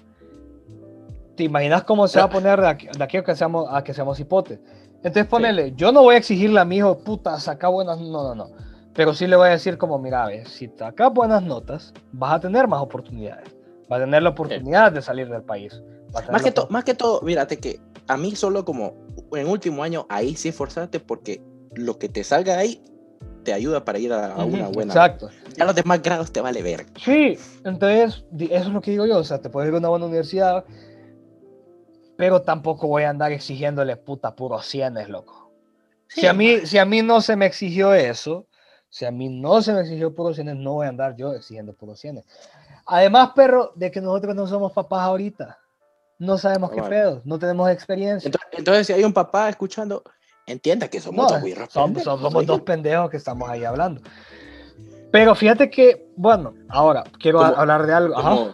Speaker 3: ¿Te imaginas cómo se va a poner de aquí, de aquí a, que seamos, a que seamos hipotes? Entonces ponele, yo no voy a exigirle a mi hijo, puta, saca buenas, no, no, no. Pero sí le voy a decir como, mira, ve, si sacas buenas notas, vas a tener más oportunidades. Vas a tener la oportunidad de salir del país. A
Speaker 4: Más que, to- más que todo, mírate que a mí solo como en último año, ahí sí esforzarte porque lo que te salga ahí te ayuda para ir a, a una buena.
Speaker 3: Exacto.
Speaker 4: Ya los demás grados te vale ver.
Speaker 3: Sí, entonces eso es lo que digo yo, o sea, te puedes ir a una buena universidad, pero tampoco voy a andar exigiéndole puta puros cienes, loco. si, a mí, si a mí no se me exigió eso, Si a mí no se me exigió puros cienes, no voy a andar yo exigiendo puros cienes. Además, perro, de que nosotros no somos papás ahorita. No sabemos qué pedo, no tenemos experiencia.
Speaker 4: Entonces, entonces, si hay un papá escuchando, entienda que somos
Speaker 3: No,
Speaker 4: dos
Speaker 3: somos, somos- somos dos pendejos que estamos ahí hablando. Pero fíjate que, bueno, ahora quiero
Speaker 4: Como-
Speaker 3: hablar de algo. Ajá.
Speaker 4: Como,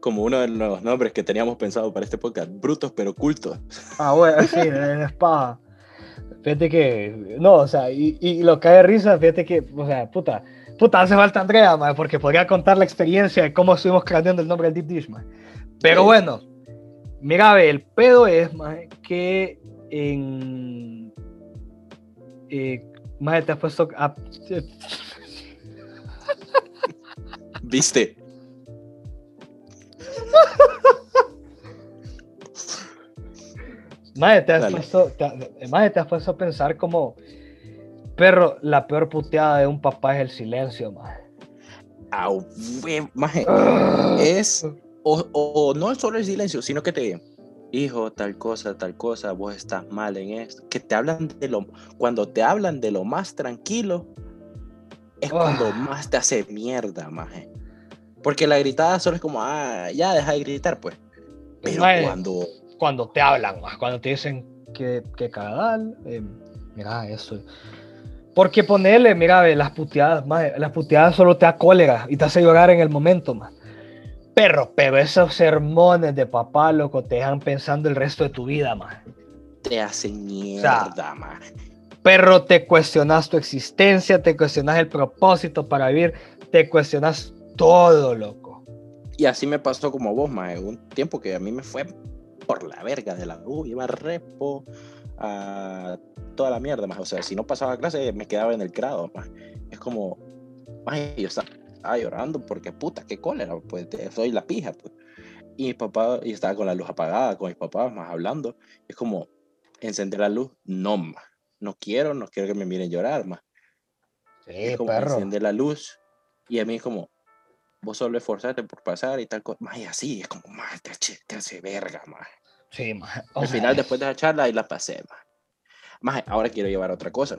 Speaker 4: como uno de los nombres que teníamos pensado para este podcast, brutos pero cultos.
Speaker 3: Ah, bueno, sí, <laughs> en espada. Fíjate que, no, o sea, y, y lo que hay de risa, fíjate que, o sea, puta, puta, hace falta Andrea, mae, porque podría contar la experiencia de cómo estuvimos craneando el nombre del Deep Dish, mae. Pero
Speaker 4: Sí.
Speaker 3: bueno, mira, ve, el pedo es, mae, que en. Eh, mae, te has puesto. a-
Speaker 4: ¿Viste?
Speaker 3: Mae, te has
Speaker 4: Dale.
Speaker 3: puesto, te, te has puesto a pensar como. Perro, la peor puteada de un papá es el silencio, mae.
Speaker 4: Au, we- maje,
Speaker 3: Ah.
Speaker 4: es o, o no solo el silencio, sino que te digan, hijo, tal cosa, tal cosa, vos estás mal en esto. Que te hablan de lo, cuando te hablan de lo más tranquilo, es cuando
Speaker 3: Ah.
Speaker 4: más te hace mierda, maje. Porque la gritada solo es como, ah, ya deja de gritar, pues. Pero
Speaker 3: Maje,
Speaker 4: cuando,
Speaker 3: cuando te hablan, mae, cuando te dicen que, que cagadal, eh, mira eso. Porque ponerle, mira, las puteadas, mae, las puteadas solo te da cólera y te hace llorar en el momento, mae. Perro, pero esos sermones de papá, loco, te dejan pensando el resto de tu vida, mae.
Speaker 4: te hacen mierda, maje.
Speaker 3: Perro, te cuestionas tu existencia, te cuestionas el propósito para vivir, te cuestionas todo, loco.
Speaker 4: Y así me pasó como vos, maje. Un tiempo que a mí me fue por la verga de la U, iba a repo, a toda la mierda, más. O sea, si no pasaba clase, me quedaba en el grado, más. Es como, maje, yo estaba, estaba llorando porque puta, qué cólera, pues soy la pija, pues. Y mi papá, y estaba con la luz apagada, con mis papás, más hablando. Es como, encender la luz, no, más. No quiero, no quiero que me miren llorar, más.
Speaker 3: Sí,
Speaker 4: es como
Speaker 3: perro.
Speaker 4: encender la luz y a mí es como vos solo esforzarte por pasar y tal cosa más y así es como más te, te hace verga más
Speaker 3: Sí. O
Speaker 4: al
Speaker 3: sea,
Speaker 4: final después de la charla ahí la pasé más más ahora quiero llevar otra cosa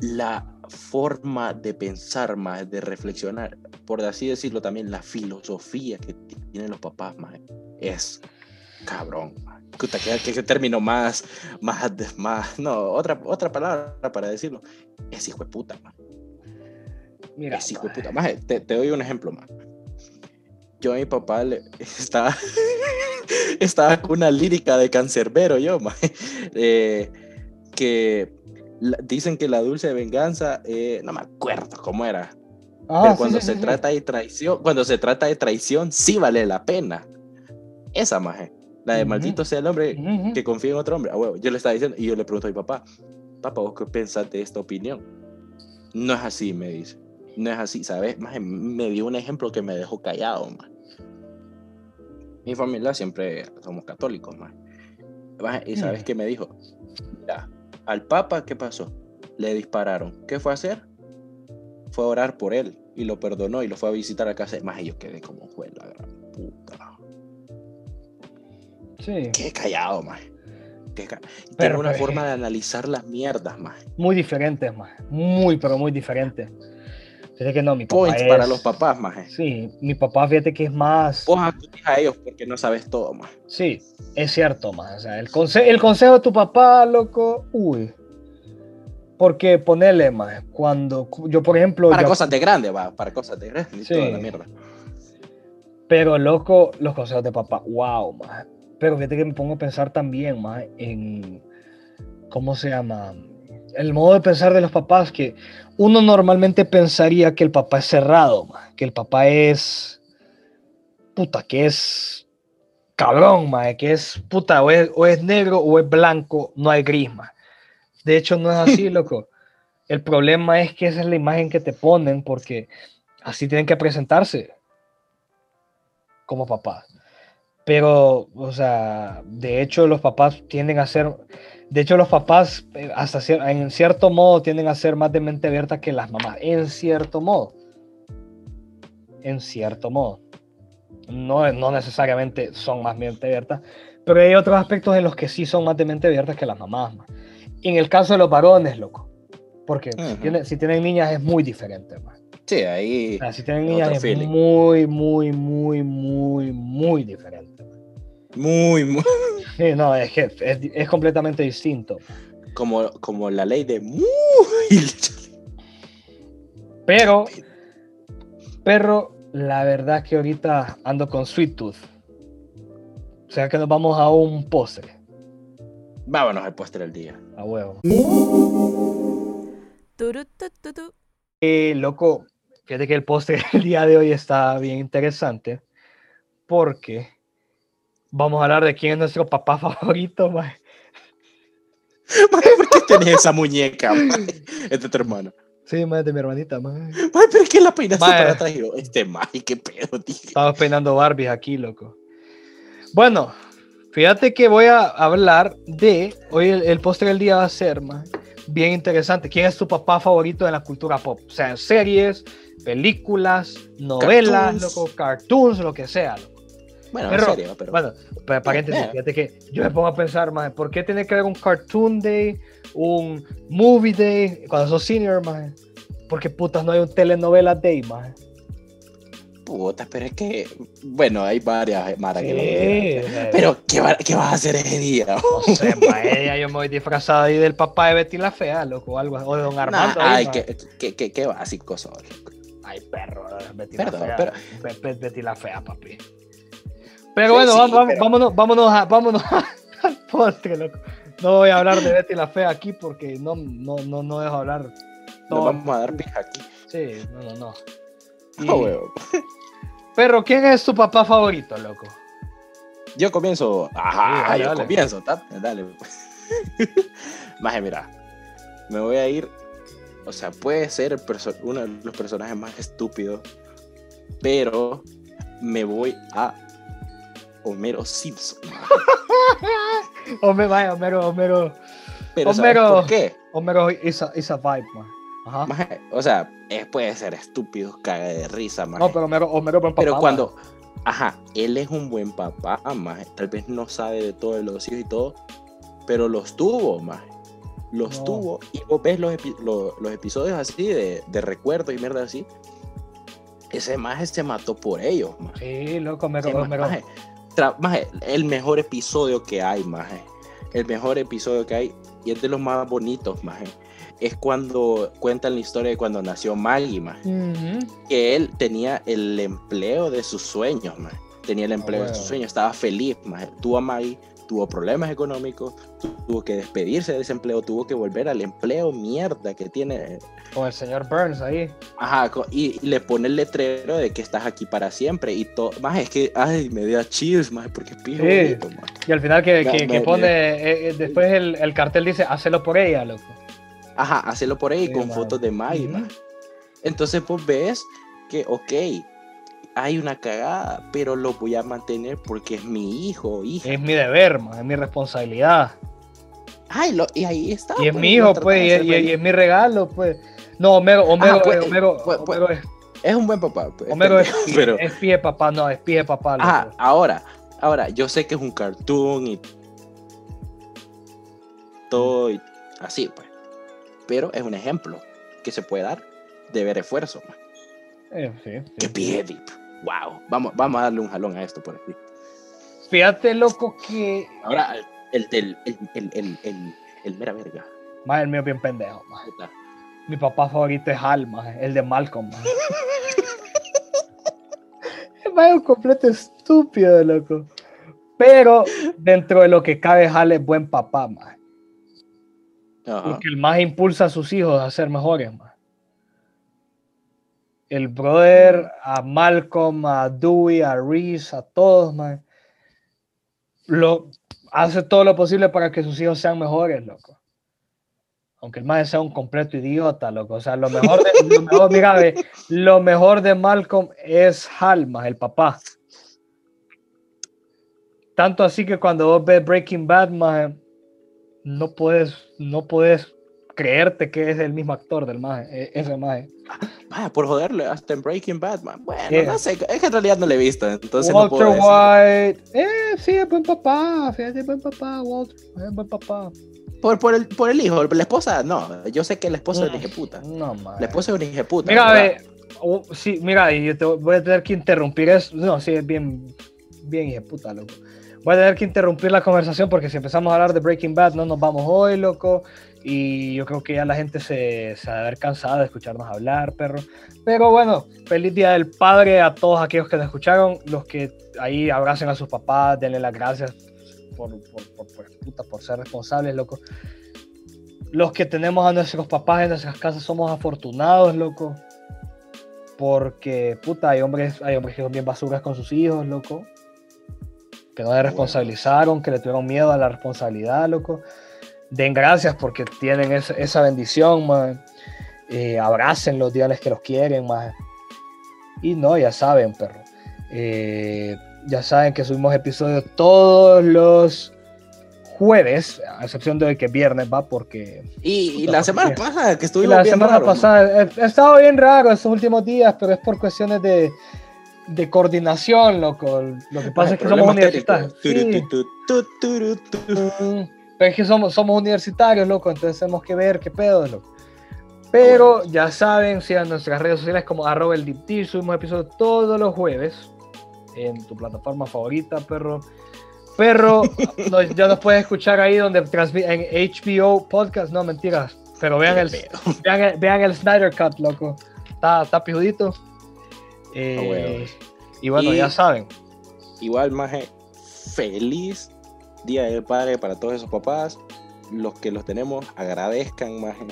Speaker 4: la forma de pensar más de reflexionar por así decirlo también la filosofía que tienen los papás más es cabrón. Puta, ¿qué, término más más más no otra otra palabra para decirlo es hijo de puta maje.
Speaker 3: mira,
Speaker 4: Es hijo de puta. Maje, te, te doy un ejemplo más. Yo a mi papá le, estaba, <laughs> estaba con una lírica de cancerbero yo, maje, eh, que la- dicen que la dulce venganza, eh, no me acuerdo cómo era,
Speaker 3: Ah,
Speaker 4: pero
Speaker 3: sí,
Speaker 4: cuando
Speaker 3: sí,
Speaker 4: se
Speaker 3: sí, sí.
Speaker 4: trata de traición, cuando se trata de traición, sí vale la pena. Esa maje, la de
Speaker 3: Ujú.
Speaker 4: maldito sea el hombre
Speaker 3: Ujú, ujú.
Speaker 4: que confía en otro hombre. Ah, huevo, yo le estaba diciendo y yo le pregunto a mi papá, papá, ¿vos qué pensás de esta opinión? No es así, me dice. No es así, ¿sabes? Maje, me dio un ejemplo que me dejó callado, maje. Mi familia siempre somos católicos, maje. Maje, ¿Y sabes
Speaker 3: Mm.
Speaker 4: qué me dijo? Mira, al papa, ¿qué pasó? Le dispararon. ¿Qué fue a hacer? Fue a orar por él y lo perdonó y lo fue a visitar a casa. Más y yo quedé como, fue la gran puta.
Speaker 3: Sí,
Speaker 4: Qué callado, más. Ca- Tiene una
Speaker 3: pero-
Speaker 4: forma de analizar las mierdas, más.
Speaker 3: muy diferentes, más. Muy, pero muy diferentes. Fíjate que no, mi papá
Speaker 4: Points para los papás, más.
Speaker 3: Sí, mi papá, fíjate que es más.
Speaker 4: Vos acudís a ellos porque no sabes todo, más.
Speaker 3: Sí, es cierto, más. O sea, el, conse- el consejo de tu papá, loco, uy. Porque ponele, más. Cuando yo, por ejemplo.
Speaker 4: Para
Speaker 3: yo-
Speaker 4: cosas de grande, va. Para cosas de grande y
Speaker 3: Sí.
Speaker 4: toda la mierda.
Speaker 3: Pero, loco, los consejos de papá, wow, más. Pero fíjate que me pongo a pensar también, más, en. ¿Cómo se llama? El modo de pensar de los papás, que uno normalmente pensaría que el papá es cerrado, que el papá es. Puta, que es. Cabrón, más, que es. Puta, o es, o es negro o es blanco, no hay gris, más. De hecho, no es así, <laughs> loco. El problema es que esa es la imagen que te ponen porque así tienen que presentarse como papás. Pero, o sea, de hecho los papás tienden a ser, de hecho los papás eh, hasta cier- en cierto modo tienden a ser más de mente abierta que las mamás, en cierto modo. En cierto modo. No, no necesariamente son más mente abiertas, pero hay otros aspectos en los que sí son más de mente abierta que las mamás. ma. En el caso de los varones, loco. Porque si,
Speaker 4: Ujú.
Speaker 3: tiene- si tienen niñas es muy diferente, maje.
Speaker 4: Sí, ahí.
Speaker 3: O sea, si tienen niñas es
Speaker 4: feeling.
Speaker 3: muy, muy, muy, muy, muy diferente.
Speaker 4: Muy, muy.
Speaker 3: Sí, no, es que es, es completamente distinto.
Speaker 4: Como, como la ley de muy. <laughs>
Speaker 3: Pero, pero la verdad que ahorita ando con Sweet Tooth. O sea que nos vamos a un postre.
Speaker 4: Vámonos al postre del día.
Speaker 3: A huevo. Eh, loco, fíjate que el postre <laughs> del día de hoy está bien interesante. Porque vamos a hablar de quién es nuestro papá <laughs> favorito, maje.
Speaker 4: Mae, ¿Por qué tenés esa muñeca? <laughs> mae? Es tu hermano.
Speaker 3: Sí, más de mi hermanita, maje.
Speaker 4: Mae, pero es que la peinaste
Speaker 3: Mae.
Speaker 4: para atrás. yo, Este mae, qué pedo, tío.
Speaker 3: Estamos peinando Barbies aquí, loco. Bueno, fíjate que voy a hablar de. Hoy el, el postre del día va a ser, maje, bien interesante. ¿Quién es tu papá favorito en la cultura pop? O sea, en series, películas, novelas,
Speaker 4: Cartoons.
Speaker 3: loco, cartoons, lo que sea, loco.
Speaker 4: Bueno,
Speaker 3: Pero-
Speaker 4: en serio, pero.
Speaker 3: Bueno, pa- paréntesis, <laughs>
Speaker 4: Eh.
Speaker 3: fíjate que yo me pongo a pensar, maje, ¿por qué tiene que haber un cartoon day, un movie day cuando sos senior, maje? Porque putas no hay un telenovela day, maje.
Speaker 4: Puta, pero es que. Bueno, hay varias maras que lo
Speaker 3: Sí,
Speaker 4: Pero, ¿qué, va- ¿qué vas a hacer ese día?
Speaker 3: No sé, yo me voy disfrazado ahí del papá de Betty la Fea, loco, o algo, o de Don Armando.
Speaker 4: Nah,
Speaker 3: ahí,
Speaker 4: ay, qué, qué, qué, qué básico sos.
Speaker 3: Ay, perro, Betty
Speaker 4: Perdón,
Speaker 3: la Fea.
Speaker 4: pero-
Speaker 3: Be- Be- Betty la Fea, papi. Pero bueno,
Speaker 4: sí,
Speaker 3: vamos, vamos-
Speaker 4: pero-
Speaker 3: vámonos, vámonos, a- vámonos <laughs> al postre, loco. No voy a hablar de Betty la Fea aquí porque no, no, no, no dejo hablar
Speaker 4: Nos
Speaker 3: todo.
Speaker 4: vamos a dar pija aquí.
Speaker 3: Sí, no, no, no. <laughs> Y-
Speaker 4: Ah, huevo.
Speaker 3: Pero, ¿quién es tu papá favorito, loco?
Speaker 4: Yo comienzo. Ajá,
Speaker 3: Sí, dale,
Speaker 4: yo
Speaker 3: dale.
Speaker 4: comienzo. Dale. <laughs> Maje, mira. Me voy a ir. O sea, puede ser uno de los personajes más estúpidos. Pero me voy a Homero Simpson. <laughs>
Speaker 3: Homero, vaya, Homero, Homero,
Speaker 4: Pero ¿sabes
Speaker 3: Homero.
Speaker 4: por qué?
Speaker 3: Homero is a, is a vibe, man. Ajá.
Speaker 4: Maje, o sea, eh, puede ser estúpido, caga de risa, maje.
Speaker 3: No, pero Homero, Homero buen papá.
Speaker 4: Pero cuando, ajá, él es un buen papá, maje. Tal vez no sabe de todos los hijos y todo, pero los tuvo, maje. Los
Speaker 3: No.
Speaker 4: tuvo. Y vos ves los, epi- los episodios así de, de recuerdo y mierda así. Ese maje se mató por ellos, maje.
Speaker 3: Sí, loco, Homero, Homero.
Speaker 4: Maje, maje, el mejor episodio que hay, maje. El mejor episodio que hay, y es de los más bonitos, maje. Es cuando cuentan la historia de cuando nació Maggie, maje que él tenía el empleo de sus sueños. Tenía el empleo de sus
Speaker 3: huevo.
Speaker 4: sueños, estaba feliz, man. Tuvo a Maggie, tuvo problemas económicos, tu- tuvo que despedirse de ese empleo, tuvo que volver al empleo mierda que tiene.
Speaker 3: Con el señor Burns ahí.
Speaker 4: Ajá, y, y le pone el letrero de que estás aquí para siempre y todo. Más es que, ay, me dio chills, más porque es pijo
Speaker 3: Sí.
Speaker 4: bonito, man.
Speaker 3: Y al final que, que, pone, eh, eh, después el, el cartel dice, hacelo por ella, loco.
Speaker 4: Ajá, hacelo por ahí
Speaker 3: Sí,
Speaker 4: con
Speaker 3: man.
Speaker 4: fotos de Maggie,
Speaker 3: Ujú.
Speaker 4: man. Entonces, pues ves que, ok, hay una cagada, pero lo voy a mantener porque es mi hijo hija.
Speaker 3: Es mi deber, man, es mi responsabilidad.
Speaker 4: Ay, lo- y ahí está.
Speaker 3: Y es
Speaker 4: pues,
Speaker 3: mi hijo, pues, y, y- es mi regalo, pues. No, Homero, Homero,
Speaker 4: Ah, pues,
Speaker 3: eh, Homero,
Speaker 4: pues, pues,
Speaker 3: Homero es,
Speaker 4: Es un buen papá. pues, es
Speaker 3: Homero es, <laughs> pie-
Speaker 4: pero,
Speaker 3: es pie papá, no, es pie papá,
Speaker 4: ajá, ahora, ahora, yo sé que es un cartoon y todo y así, pues. Pero es un ejemplo que se puede dar de ver esfuerzo. man.
Speaker 3: Eh, sí, sí.
Speaker 4: ¡Qué pie! ¡Wow! Vamos, vamos a darle un jalón a esto por aquí.
Speaker 3: Fíjate, loco, que.
Speaker 4: Ahora, el del. El, el, el, el, el mera verga.
Speaker 3: Más el mío bien pendejo, más. Mi papá favorito es Hal, maje, el de Malcolm. maje. <laughs> es más un completo estúpido, loco. Pero dentro de lo que cabe, Hal es buen papá, maje.
Speaker 4: Ajá.
Speaker 3: Porque el más impulsa a sus hijos a ser mejores, maje. El brother, a Malcolm, a Dewey, a Reese, a todos, maje, Lo, hace todo lo posible para que sus hijos sean mejores, loco. Aunque el más sea un completo idiota, loco. O sea, lo mejor de, lo mejor, mira, ve, lo mejor de Malcolm es Hal, maje, el papá. Tanto así que cuando vos ves Breaking Bad, maje, no puedes, no puedes creerte que es el mismo actor del maje, e- ese maje.
Speaker 4: Vaya, por joderle, hasta en Breaking Bad, man. Bueno,
Speaker 3: Yeah.
Speaker 4: no sé, es que en realidad no le he visto, entonces no
Speaker 3: Walter
Speaker 4: puedo decir.
Speaker 3: White, eh, sí, es buen papá, fíjate, es buen papá, Walter, es buen papá.
Speaker 4: Por, por, el, por el hijo, la esposa, no. Yo sé que la esposa es
Speaker 3: Mm.
Speaker 4: una puta.
Speaker 3: No, maje.
Speaker 4: La esposa es una hija puta.
Speaker 3: Mira,
Speaker 4: ¿verdad?
Speaker 3: ve, oh, sí, mira, y yo te voy a tener que interrumpir eso. No, sí, es bien, bien hija de puta, loco. Voy a tener que interrumpir la conversación porque si empezamos a hablar de Breaking Bad no nos vamos hoy, loco. Y yo creo que ya la gente se, se va a haber cansado de escucharnos hablar, perro. Pero bueno, feliz Día del Padre a todos aquellos que nos escucharon. Los que ahí abracen a sus papás, denle las gracias por, por, por, por- puta, por ser responsables, loco. Los que tenemos a nuestros papás en nuestras casas somos afortunados, loco. Porque, puta, hay hombres, hay hombres que son bien basuras con sus hijos, loco. Que no le responsabilizaron, que le tuvieron miedo a la responsabilidad, loco. Den gracias porque tienen esa, esa bendición, man. Eh, abrácenlos, díganles que los quieren, man. Y no, ya saben, perro. Eh, ya saben que subimos episodios todos los jueves, a excepción de hoy que es viernes, va, porque
Speaker 4: Y, la semana pasada que estuvimos
Speaker 3: la
Speaker 4: bien
Speaker 3: semana pasada he, he estado bien raro estos últimos días, pero es por cuestiones de, de coordinación, loco. Lo que pasa
Speaker 4: Ay,
Speaker 3: es que somos universitarios. Sí, Pero es que somos, somos universitarios, loco, entonces tenemos que ver qué pedo, loco. Pero ya saben, sigan nuestras redes sociales como arroba el Dish, subimos episodios todos los jueves en tu plataforma favorita, perro. Perro, <laughs> no, ya nos puedes escuchar ahí donde en HBO Podcast, no mentiras, pero vean el. <laughs> Vean el, vean el Snyder Cut, loco. Está, está pijudito. Eh,
Speaker 4: Ah, huevos.
Speaker 3: y bueno,
Speaker 4: Y-
Speaker 3: ya saben.
Speaker 4: Igual, maje, feliz Día del Padre para todos esos papás. Los que los tenemos, agradezcan, maje.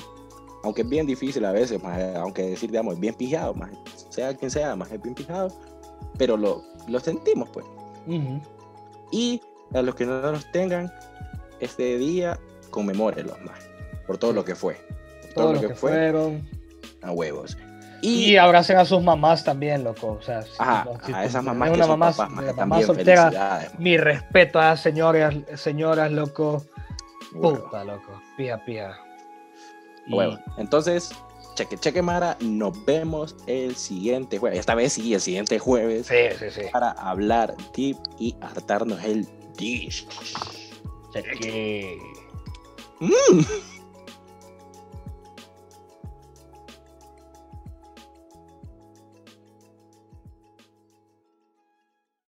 Speaker 4: Aunque es bien difícil a veces, maje, aunque decir, digamos, es bien pijado, maje. Sea quien sea, maje, es bien pijado. Pero lo, lo sentimos, pues.
Speaker 3: Ujú.
Speaker 4: Y a los que no los tengan, este día, conmemórenlos, maje. Por todo lo que fue. Por
Speaker 3: Todos los que fueron.
Speaker 4: a huevos.
Speaker 3: Y,
Speaker 4: Y,
Speaker 3: abracen a sus mamás también, loco. O sea, si-
Speaker 4: ajá,
Speaker 3: si
Speaker 4: a esas mamás
Speaker 3: una
Speaker 4: que son
Speaker 3: mamá,
Speaker 4: papás, maje,
Speaker 3: mamá
Speaker 4: también
Speaker 3: soltera,
Speaker 4: felicidades. maje.
Speaker 3: mi respeto a señoras, señoras, loco. Puta, loco. Pija. Y-
Speaker 4: Huevo. Entonces, cheque, cheque, Mara. Nos vemos el siguiente jueves. Esta vez sí, el siguiente jueves.
Speaker 3: Sí, sí, sí.
Speaker 4: Para hablar deep y hartarnos el dish.
Speaker 3: Cheque.
Speaker 4: Mm.